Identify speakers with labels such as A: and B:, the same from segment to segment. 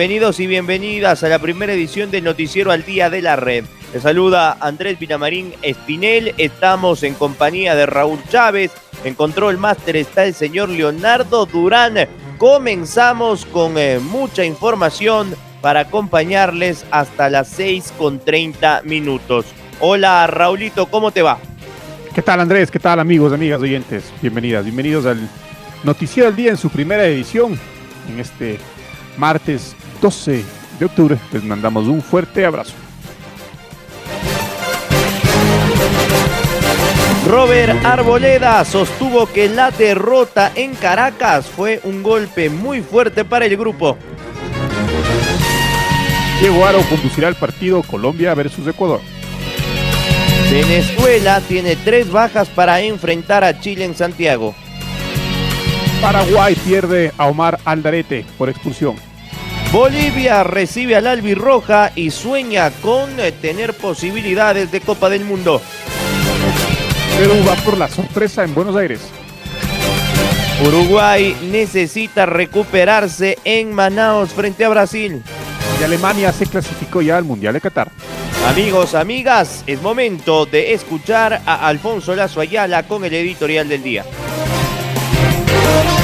A: Bienvenidos y bienvenidas a la primera edición del Noticiero al Día de la Red. Les saluda Andrés Pinamarín Espinel. Estamos en compañía de Raúl Chávez. En Control Master está el señor Leonardo Durán. Comenzamos con eh, mucha información para acompañarles hasta las 6 con 30 minutos. Hola Raulito, ¿cómo te va?
B: ¿Qué tal Andrés? ¿Qué tal amigos, amigas, oyentes? Bienvenidas, bienvenidos al Noticiero al Día en su primera edición en este martes 12 de octubre. Les mandamos un fuerte abrazo.
A: Robert Arboleda sostuvo que la derrota en Caracas fue un golpe muy fuerte para el grupo.
B: Diego Aro conducirá el partido Colombia versus Ecuador.
A: Venezuela tiene tres bajas para enfrentar a Chile en Santiago.
B: Paraguay pierde a Omar Aldarete por expulsión.
A: Bolivia recibe al albirroja y sueña con eh, tener posibilidades de Copa del Mundo.
B: Perú va por la sorpresa en Buenos Aires.
A: Uruguay necesita recuperarse en Manaos frente a Brasil.
B: Y Alemania se clasificó ya al Mundial de Qatar.
A: Amigos, amigas, es momento de escuchar a Alfonso Lazo Ayala con el editorial del día.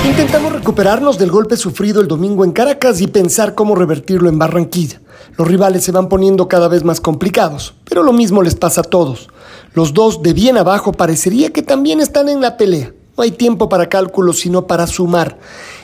C: Intentamos recuperarnos del golpe sufrido el domingo en Caracas y pensar cómo revertirlo en Barranquilla. Los rivales se van poniendo cada vez más complicados, pero lo mismo les pasa a todos. Los dos de bien abajo parecería que también están en la pelea. No hay tiempo para cálculos, sino para sumar.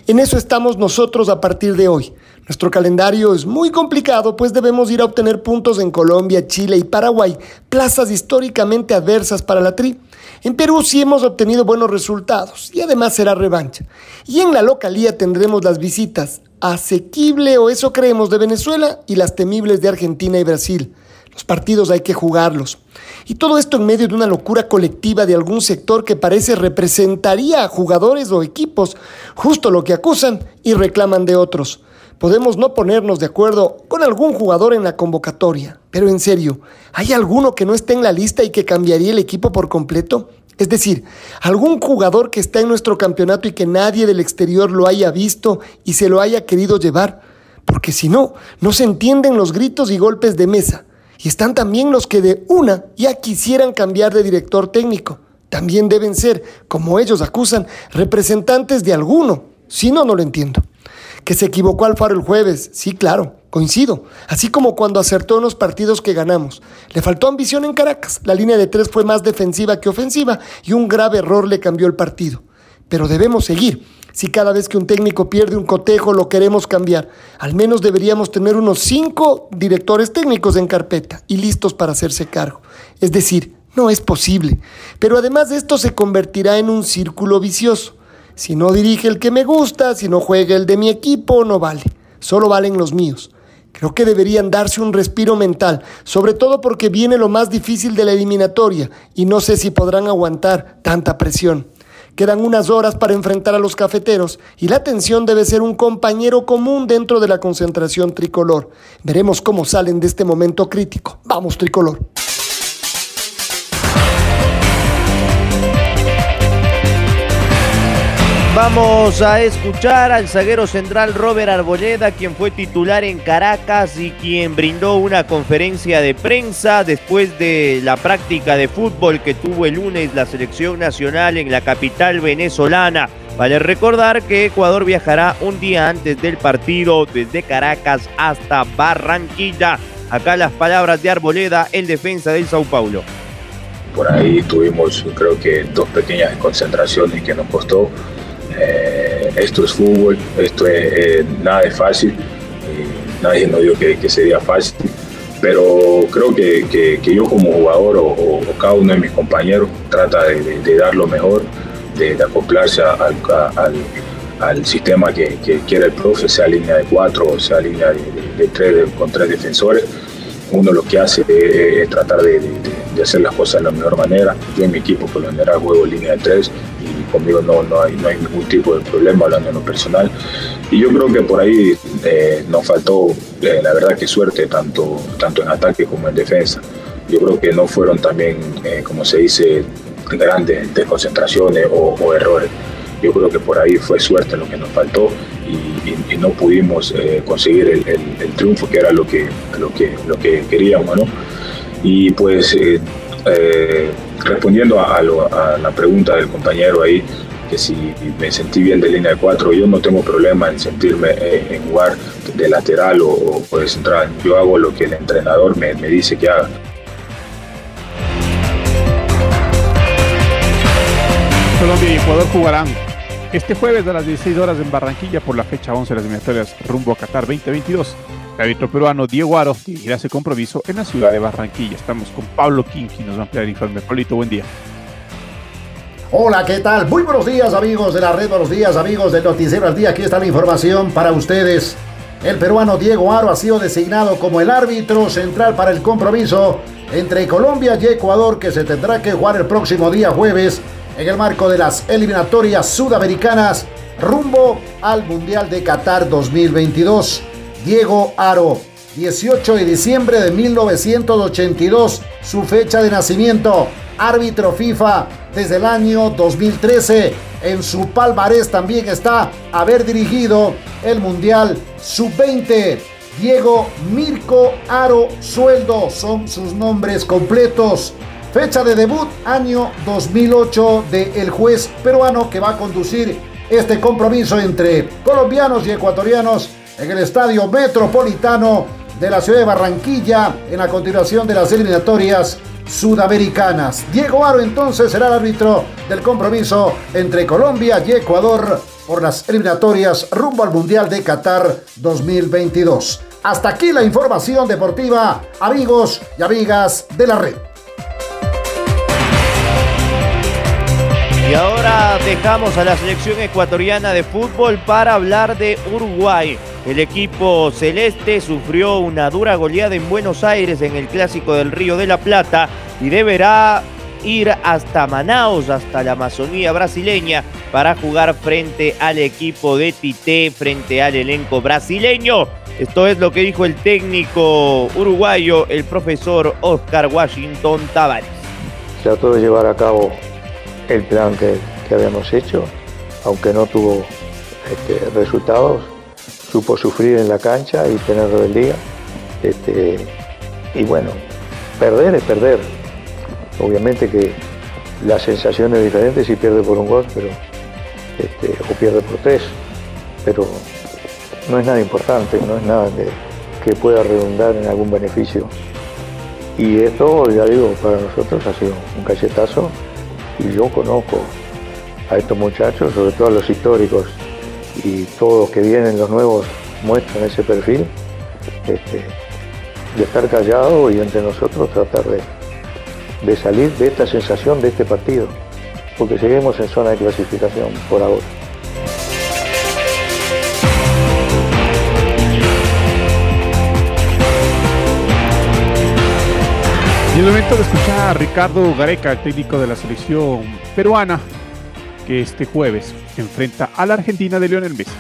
C: En eso estamos nosotros a partir de hoy. Nuestro calendario es muy complicado, pues debemos ir a obtener puntos en Colombia, Chile y Paraguay, plazas históricamente adversas para la tri. En Perú sí hemos obtenido buenos resultados y además será revancha. Y en la localía tendremos las visitas asequible o eso creemos de Venezuela y las temibles de Argentina y Brasil. Los partidos hay que jugarlos. Y todo esto en medio de una locura colectiva de algún sector que parece representaría a jugadores o equipos, justo lo que acusan y reclaman de otros. Podemos no ponernos de acuerdo con algún jugador en la convocatoria, pero en serio, ¿hay alguno que no esté en la lista y que cambiaría el equipo por completo? Es decir, algún jugador que está en nuestro campeonato y que nadie del exterior lo haya visto y se lo haya querido llevar. Porque si no, no se entienden los gritos y golpes de mesa. Y están también los que de una ya quisieran cambiar de director técnico. También deben ser, como ellos acusan, representantes de alguno. Si no, no lo entiendo. Que se equivocó Alfaro el jueves, sí, claro, coincido. Así como cuando acertó en los partidos que ganamos. Le faltó ambición en Caracas, la línea de tres fue más defensiva que ofensiva y un grave error le cambió el partido. Pero debemos seguir. Si cada vez que un técnico pierde un cotejo lo queremos cambiar, al menos deberíamos tener unos cinco directores técnicos en carpeta y listos para hacerse cargo. Es decir, no es posible. Pero además de esto se convertirá en un círculo vicioso. Si no dirige el que me gusta, si no juega el de mi equipo, no vale. Solo valen los míos. Creo que deberían darse un respiro mental, sobre todo porque viene lo más difícil de la eliminatoria y no sé si podrán aguantar tanta presión. Quedan unas horas para enfrentar a los cafeteros y la atención debe ser un compañero común dentro de la concentración tricolor. Veremos cómo salen de este momento crítico. Vamos, tricolor.
A: Vamos a escuchar al zaguero central Robert Arboleda, quien fue titular en Caracas y quien brindó una conferencia de prensa después de la práctica de fútbol que tuvo el lunes la selección nacional en la capital venezolana. Vale recordar que Ecuador viajará un día antes del partido desde Caracas hasta Barranquilla. Acá las palabras de Arboleda, el defensa del Sao Paulo.
D: Por ahí tuvimos creo que dos pequeñas concentraciones que nos costó eh, esto es fútbol, esto es, nada es fácil, nadie nos dijo que, sería fácil, pero creo que, yo como jugador o, cada uno de mis compañeros trata de, dar lo mejor, de, acoplarse al, sistema que, quiere el profe, sea línea de cuatro o sea línea de, tres con tres defensores. Uno lo que hace es, tratar de, hacer las cosas de la mejor manera. Yo en mi equipo por lo general juego línea de tres y conmigo no, no, hay, no hay ningún tipo de problema hablando en lo personal. Y yo creo que por ahí eh, nos faltó, eh, la verdad que suerte, tanto, tanto en ataque como en defensa. Yo creo que no fueron también, eh, como se dice, grandes desconcentraciones o, o, errores. Yo creo que por ahí fue suerte lo que nos faltó y, no pudimos conseguir el, triunfo que era lo que, lo que, lo que queríamos. ¿no? Y pues respondiendo a, la pregunta del compañero ahí, que si me sentí bien de línea de cuatro, yo no tengo problema en sentirme eh, en jugar de lateral o, de central. Yo hago lo que el entrenador me, me dice que haga.
B: Colombia y Ecuador jugarán este jueves a las 16 horas en Barranquilla por la fecha 11 de las eliminatorias rumbo a Qatar 2022. El árbitro peruano Diego Aro dirigirá ese compromiso en la ciudad de Barranquilla. Estamos con Pablo King y nos va a ampliar el informe. Pablito, buen día.
E: Hola, ¿qué tal? Muy buenos días amigos de la red, buenos días amigos del Noticiero al Día. Aquí está la información para ustedes. El peruano Diego Aro ha sido designado como el árbitro central para el compromiso entre Colombia y Ecuador que se tendrá que jugar el próximo día jueves en el marco de las eliminatorias sudamericanas rumbo al Mundial de Qatar 2022. Diego Aro, 18 de diciembre de 1982, su fecha de nacimiento, árbitro FIFA desde el año 2013. En su palmarés también está haber dirigido el Mundial Sub-20. Diego Mirko Aro Sueldo son sus nombres completos. Fecha de debut, año 2008 de el juez peruano que va a conducir este compromiso entre colombianos y ecuatorianos en el Estadio Metropolitano de la ciudad de Barranquilla en la continuación de las eliminatorias sudamericanas. Diego Aro entonces será el árbitro del compromiso entre Colombia y Ecuador por las eliminatorias rumbo al Mundial de Qatar 2022. Hasta aquí la información deportiva, amigos y amigas de la red.
A: Y ahora dejamos a la selección ecuatoriana de fútbol para hablar de Uruguay. El equipo celeste sufrió una dura goleada en Buenos Aires en el Clásico del Río de la Plata y deberá ir hasta Manaus, hasta la Amazonía brasileña, para jugar frente al equipo de Tite, frente al elenco brasileño. Esto es lo que dijo el técnico uruguayo, el profesor Oscar Washington Tavares.
F: Trató de llevar a cabo el plan que, habíamos hecho, aunque no tuvo este, resultados supo sufrir en la cancha y tener rebeldía. Este, y bueno, perder es perder. Obviamente que la sensación es diferente si pierde por un gol, pero este, o pierde por tres, pero no es nada importante, no es nada que pueda redundar en algún beneficio. Y esto, ya digo, para nosotros ha sido un cachetazo y yo conozco a estos muchachos, sobre todo a los históricos, y todos que vienen, los nuevos, muestran ese perfil, este, de estar callado y entre nosotros tratar de, de salir de esta sensación de este partido, porque seguimos en zona de clasificación por ahora.
B: Y el momento de escuchar a Ricardo Gareca, técnico de la selección peruana, que este jueves enfrenta a la Argentina de Lionel Messi.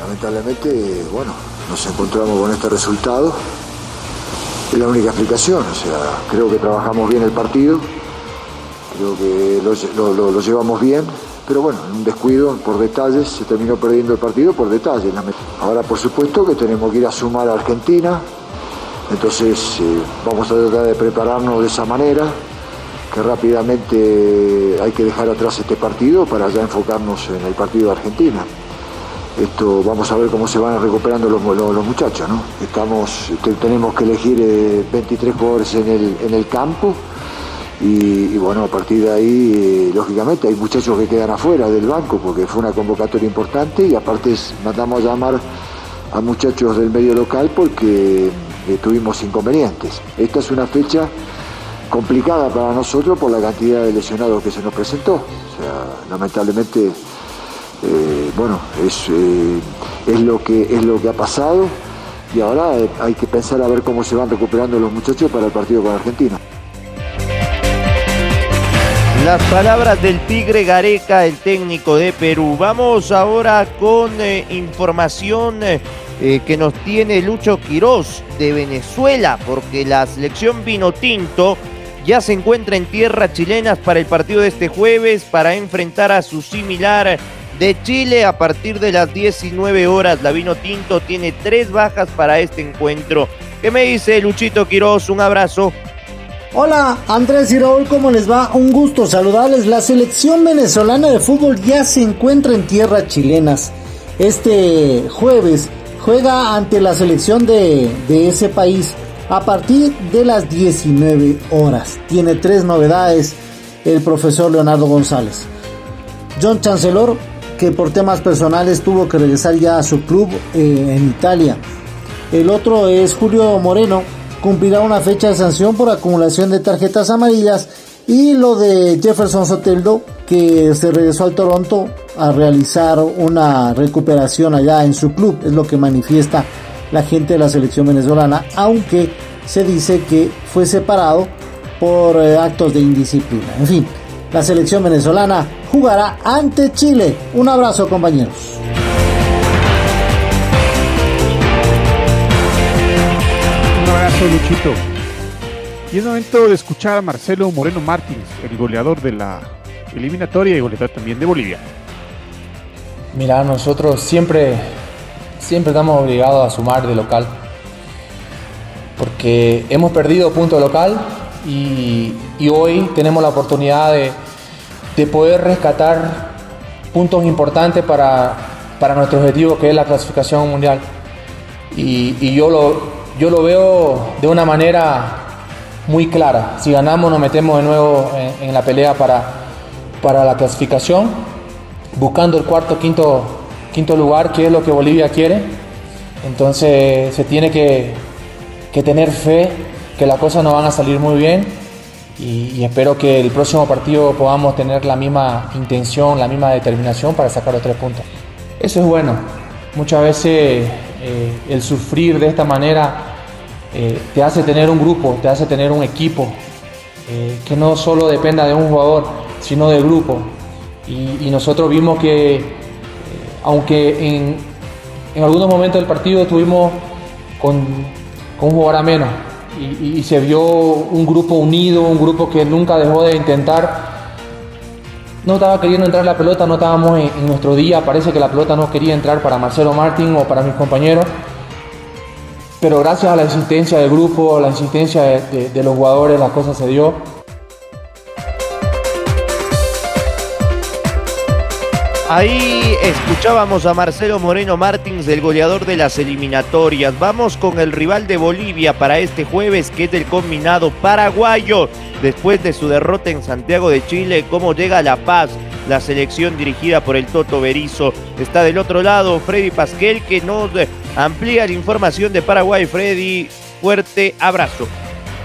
G: Lamentablemente, bueno, nos encontramos con este resultado. Es la única explicación, o sea, creo que trabajamos bien el partido, creo que lo, llevamos bien, pero bueno, en un descuido, por detalles, se terminó perdiendo el partido por detalles. Ahora, por supuesto, que tenemos que ir a sumar a Argentina, entonces eh, vamos a tratar de prepararnos de esa manera que rápidamente hay que dejar atrás este partido para ya enfocarnos en el partido de Argentina. Esto, vamos a ver cómo se van recuperando los, muchachos, ¿no? Estamos, tenemos que elegir 23 eh, jugadores en el, en el campo Y, bueno, a partir de ahí, eh, lógicamente, hay muchachos que quedan afuera del banco porque fue una convocatoria importante y aparte mandamos a llamar a muchachos del medio local porque eh, tuvimos inconvenientes. Esta es una fecha complicada para nosotros por la cantidad de lesionados que se nos presentó. O sea, lamentablemente, eh, bueno, es, eh, es, lo que, es lo que ha pasado y ahora hay que pensar a ver cómo se van recuperando los muchachos para el partido con Argentina.
A: Las palabras del Tigre Gareca, el técnico de Perú. Vamos ahora con eh, información eh, que nos tiene Lucho Quirós de Venezuela, porque la selección Vinotinto ya se encuentra en tierras chilenas para el partido de este jueves para enfrentar a su similar de Chile a partir de las 19 horas. La Vinotinto tiene tres bajas para este encuentro. ¿Qué me dice Luchito Quirós? Un abrazo.
H: Hola Andrés y Raúl, ¿cómo les va? Un gusto saludarles. La selección venezolana de fútbol ya se encuentra en tierras chilenas. Este jueves juega ante la selección de, ese país a partir de las 19 horas. Tiene tres novedades el profesor Leonardo González. John Chancellor, que por temas personales tuvo que regresar ya a su club eh, en Italia. El otro es Julio Moreno, cumplirá una fecha de sanción por acumulación de tarjetas amarillas. Y lo de Jefferson Soteldo, que se regresó al Toronto a realizar una recuperación allá en su club, es lo que manifiesta la gente de la selección venezolana, aunque se dice que fue separado por eh, actos de indisciplina. En fin, la selección venezolana jugará ante Chile. Un abrazo compañeros.
B: Un abrazo, Luchito. Y es momento de escuchar a Marcelo Moreno Martins, el goleador de la eliminatoria y goleador también de Bolivia.
I: Mira, nosotros siempre, siempre estamos obligados a sumar de local. Porque hemos perdido punto local y, hoy tenemos la oportunidad de, de poder rescatar puntos importantes para, para nuestro objetivo que es la clasificación mundial. Y, y yo, lo, yo lo veo de una manera muy clara. Si ganamos nos metemos de nuevo en, la pelea para, para la clasificación, buscando el cuarto, quinto, quinto lugar, que es lo que Bolivia quiere. Entonces se tiene que, que tener fe que las cosas nos van a salir muy bien y, y espero que el próximo partido podamos tener la misma intención, la misma determinación para sacar los tres puntos. Eso es bueno. Muchas veces eh, el sufrir de esta manera eh, te hace tener un grupo, te hace tener un equipo eh, que no solo dependa de un jugador, sino del grupo. Y, nosotros vimos que, eh, aunque en, en, algunos momentos del partido estuvimos con, con un jugador a menos, y, se vio un grupo unido, un grupo que nunca dejó de intentar. No estaba queriendo entrar la pelota, no estábamos en, en nuestro día, parece que la pelota no quería entrar para Marcelo Martín o para mis compañeros pero gracias a la insistencia del grupo, a la insistencia de, los jugadores, la cosa se dio.
A: Ahí escuchábamos a Marcelo Moreno Martins, el goleador de las eliminatorias. Vamos con el rival de Bolivia para este jueves, que es el combinado paraguayo. Después de su derrota en Santiago de Chile, cómo llega a La Paz, la selección dirigida por el Toto Berizo. Está del otro lado Freddy Pasquel, que nos amplía la información de Paraguay. Freddy, fuerte abrazo.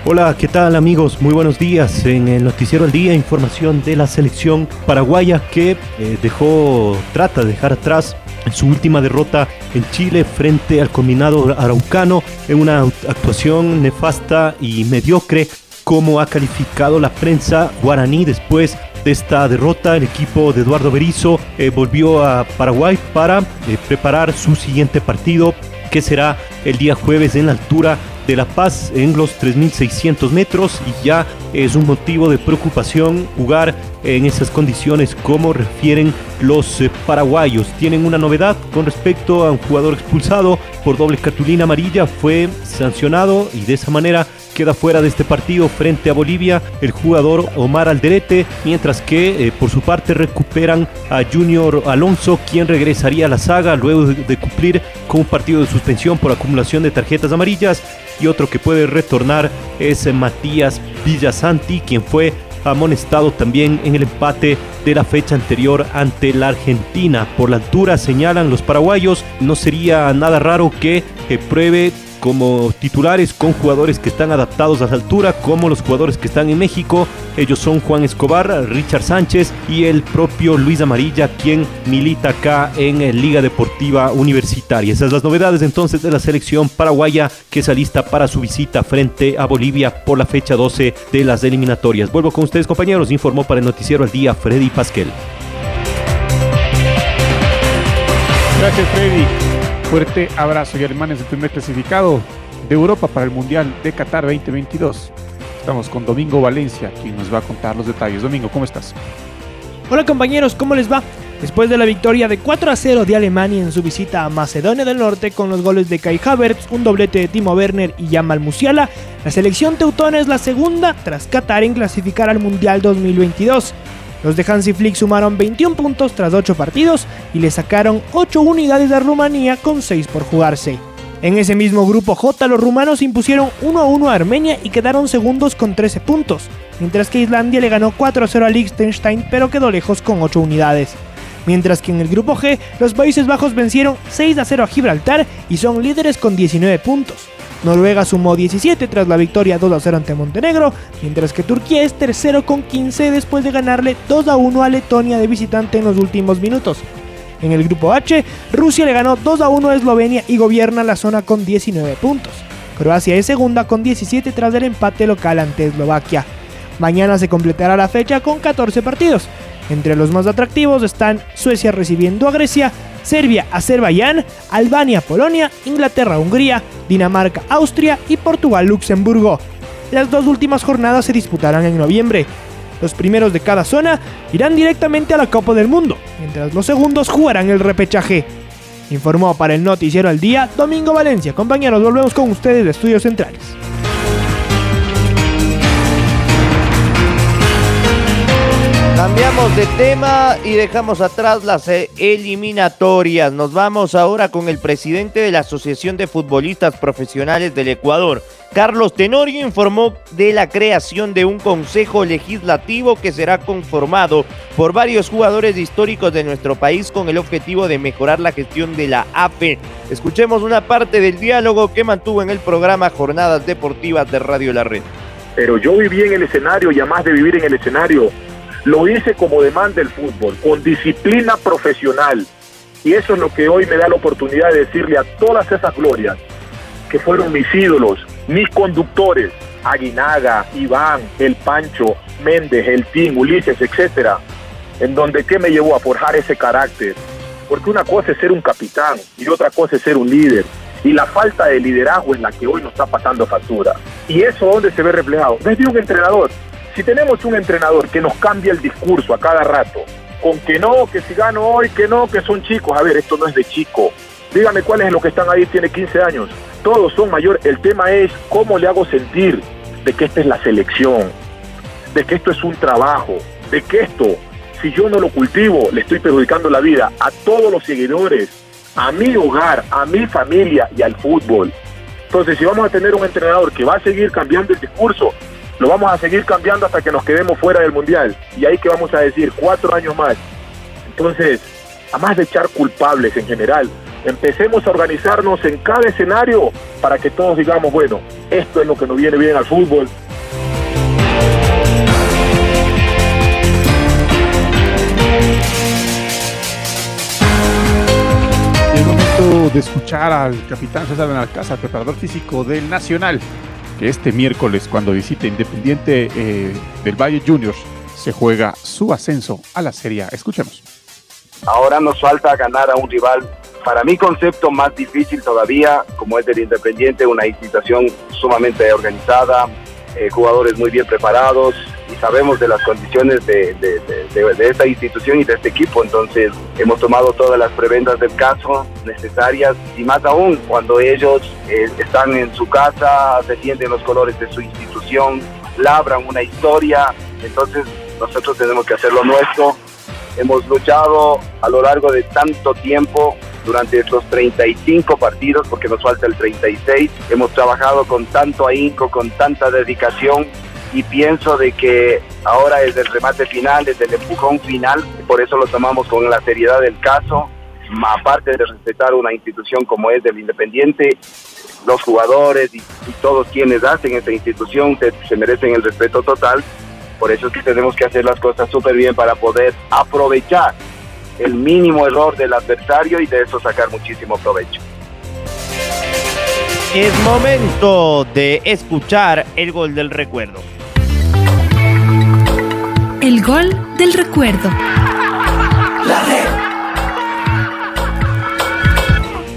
J: Hola, ¿qué tal amigos? Muy buenos días. En el Noticiero al Día, información de la selección paraguaya que eh, dejó, trata de dejar atrás su última derrota en Chile frente al combinado araucano en una actuación nefasta y mediocre como ha calificado la prensa guaraní después de esta derrota. El equipo de Eduardo Berizzo eh, volvió a Paraguay para eh, preparar su siguiente partido que será el día jueves en la altura de La Paz en los 3.600 metros y ya es un motivo de preocupación jugar en esas condiciones como refieren los eh, paraguayos. Tienen una novedad con respecto a un jugador expulsado por doble cartulina amarilla, fue sancionado y de esa manera queda fuera de este partido frente a Bolivia el jugador Omar Alderete, mientras que eh, por su parte recuperan a Junior Alonso, quien regresaría a la saga luego de, de cumplir con un partido de suspensión por acumulación de tarjetas amarillas y otro que puede retornar es Matías Villasanti, quien fue amonestado también en el empate de la fecha anterior ante la Argentina. Por la altura, señalan los paraguayos, no sería nada raro que pruebe como titulares con jugadores que están adaptados a la altura, como los jugadores que están en México. Ellos son Juan Escobar, Richard Sánchez y el propio Luis Amarilla, quien milita acá en Liga Deportiva Universitaria. Esas son las novedades entonces de la selección paraguaya que se alista para su visita frente a Bolivia por la fecha 12 de las eliminatorias. Vuelvo con ustedes compañeros, informó para el noticiero al día Freddy Pasquel.
B: Gracias Freddy. Fuerte abrazo y Alemania es el primer clasificado de Europa para el Mundial de Qatar 2022. Estamos con Domingo Valencia, quien nos va a contar los detalles. Domingo, ¿cómo estás?
K: Hola compañeros, ¿cómo les va? Después de la victoria de 4 a 0 de Alemania en su visita a Macedonia del Norte con los goles de Kai Havertz, un doblete de Timo Werner y Jamal Musiala, la selección teutona es la segunda tras Qatar en clasificar al Mundial 2022. Los de Hansi Flick sumaron 21 puntos tras 8 partidos y le sacaron 8 unidades a Rumanía con 6 por jugarse. En ese mismo grupo J, los rumanos impusieron 1 a 1 a Armenia y quedaron segundos con 13 puntos, mientras que Islandia le ganó 4 a 0 a Liechtenstein pero quedó lejos con 8 unidades. Mientras que en el grupo G, los Países Bajos vencieron 6 a 0 a Gibraltar y son líderes con 19 puntos. Noruega sumó 17 tras la victoria 2 a 0 ante Montenegro, mientras que Turquía es tercero con 15 después de ganarle 2 a 1 a Letonia de visitante en los últimos minutos. En el grupo H, Rusia le ganó 2 a 1 a Eslovenia y gobierna la zona con 19 puntos. Croacia es segunda con 17 tras el empate local ante Eslovaquia. Mañana se completará la fecha con 14 partidos. Entre los más atractivos están Suecia recibiendo a Grecia, Serbia, Azerbaiyán, Albania, Polonia, Inglaterra, Hungría, Dinamarca, Austria y Portugal, Luxemburgo. Las dos últimas jornadas se disputarán en noviembre. Los primeros de cada zona irán directamente a la Copa del Mundo, mientras los segundos jugarán el repechaje. Informó para el Noticiero al Día Domingo Valencia. Compañeros, volvemos con ustedes de Estudios Centrales.
A: Cambiamos de tema y dejamos atrás las eh, eliminatorias. Nos vamos ahora con el presidente de la Asociación de Futbolistas Profesionales del Ecuador. Carlos Tenorio informó de la creación de un consejo legislativo que será conformado por varios jugadores históricos de nuestro país con el objetivo de mejorar la gestión de la AFE. Escuchemos una parte del diálogo que mantuvo en el programa Jornadas Deportivas de Radio La Red.
L: Pero yo viví en el escenario y además de vivir en el escenario, lo hice como demanda el fútbol, con disciplina profesional. Y eso es lo que hoy me da la oportunidad de decirle a todas esas glorias que fueron mis ídolos, mis conductores, Aguinaga, Iván, El Pancho, Méndez, El Team, Ulises, etcétera, en donde qué me llevó a forjar ese carácter. Porque una cosa es ser un capitán y otra cosa es ser un líder. Y la falta de liderazgo es la que hoy nos está pasando factura. ¿Y eso dónde se ve reflejado? Desde un entrenador. Si tenemos un entrenador que nos cambia el discurso a cada rato, con que no, que si gano hoy, que no, que son chicos, a ver, esto no es de chico. Dígame cuáles es los que están ahí, tiene 15 años. Todos son mayores. El tema es cómo le hago sentir de que esta es la selección, de que esto es un trabajo, de que esto, si yo no lo cultivo, le estoy perjudicando la vida a todos los seguidores, a mi hogar, a mi familia y al fútbol. Entonces, si vamos a tener un entrenador que va a seguir cambiando el discurso, lo vamos a seguir cambiando hasta que nos quedemos fuera del mundial. Y ahí que vamos a decir, cuatro años más. Entonces, a más de echar culpables en general, empecemos a organizarnos en cada escenario para que todos digamos, bueno, esto es lo que nos viene bien al fútbol.
B: De escuchar al capitán César Benalcázar, preparador físico del Nacional que este miércoles, cuando visite Independiente eh, del Valle Juniors, se juega su ascenso a la Serie. Escuchemos.
M: Ahora nos falta ganar a un rival, para mi concepto, más difícil todavía, como es el Independiente, una institución sumamente organizada, eh, jugadores muy bien preparados sabemos de las condiciones de, esta institución y de este equipo. Entonces hemos tomado todas las preventas del caso necesarias y más aún cuando ellos eh, están en su casa, defienden los colores de su institución, labran una historia. Entonces nosotros tenemos que hacer lo nuestro. Hemos luchado a lo largo de tanto tiempo durante estos 35 partidos, porque nos falta el 36. Hemos trabajado con tanto ahínco, con tanta dedicación y pienso de que ahora es el remate final, es el empujón final, por eso lo tomamos con la seriedad del caso, aparte de respetar una institución como es del Independiente, los jugadores y, todos quienes hacen esta institución se, se merecen el respeto total, por eso es que tenemos que hacer las cosas súper bien para poder aprovechar el mínimo error del adversario y de eso sacar muchísimo provecho.
A: Es momento de escuchar el gol del recuerdo.
N: El gol del recuerdo.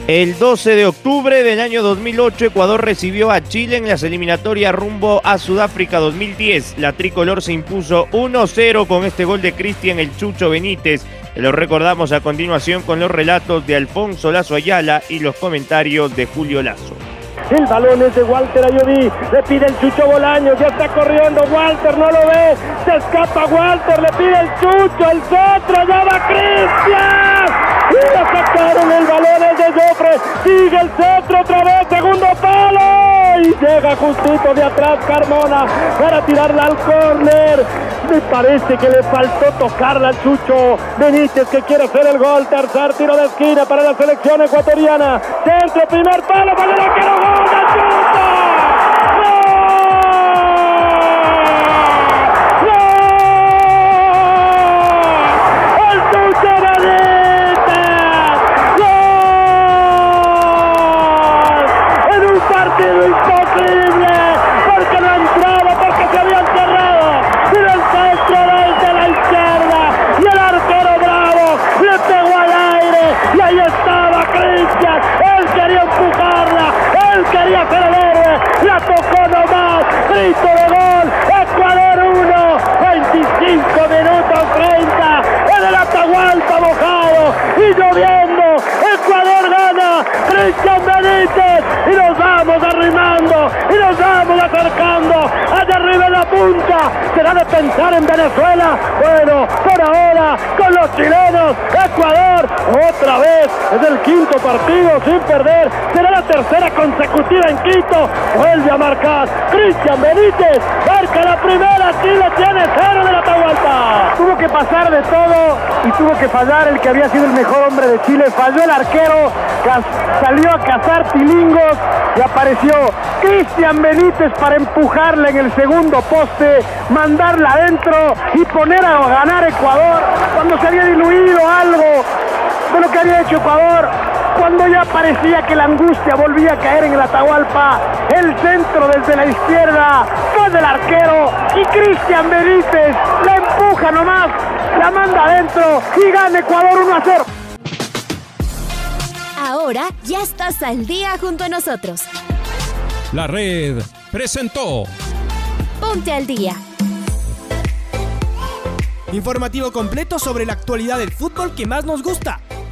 A: El 12 de octubre del año 2008, Ecuador recibió a Chile en las eliminatorias rumbo a Sudáfrica 2010. La tricolor se impuso 1-0 con este gol de Cristian El Chucho Benítez. Lo recordamos a continuación con los relatos de Alfonso Lazo Ayala y los comentarios de Julio Lazo.
O: El balón es de Walter Ayoví. Le pide el Chucho Bolaño. Ya está corriendo. Walter no lo ve. Se escapa Walter. Le pide el Chucho. El centro. Ya va Cristian. Y la sacaron el balón es de Joffre. Sigue el centro otra vez. Segundo palo. Y llega justito de atrás Carmona para tirarla al córner. Me parece que le faltó tocarla al Chucho. Benítez que quiere hacer el gol. Tercer tiro de esquina para la selección ecuatoriana. Centro, primer palo. Para que no gol chilenos, Ecuador otra vez, es el quinto partido sin perder, será la tercera consecutiva en Quito, vuelve a marcar. Cristian Benítez, marca la primera, Chile tiene cero de la Atahualpa. Tuvo que pasar de todo y tuvo que fallar el que había sido el mejor hombre de Chile, falló el arquero, salió a cazar tilingos y apareció Cristian Benítez para empujarla en el segundo poste, mandarla adentro y poner a ganar Ecuador. Cuando se había diluido algo de lo que había hecho Ecuador, cuando ya parecía que la angustia volvía a caer en el Atahualpa, el centro desde la izquierda fue del arquero y Cristian Benítez la empuja nomás, la manda adentro y gana Ecuador 1 a 0.
P: Ahora ya estás al día junto a nosotros.
Q: La red presentó
P: Ponte al día.
K: Informativo completo sobre la actualidad del fútbol que más nos gusta,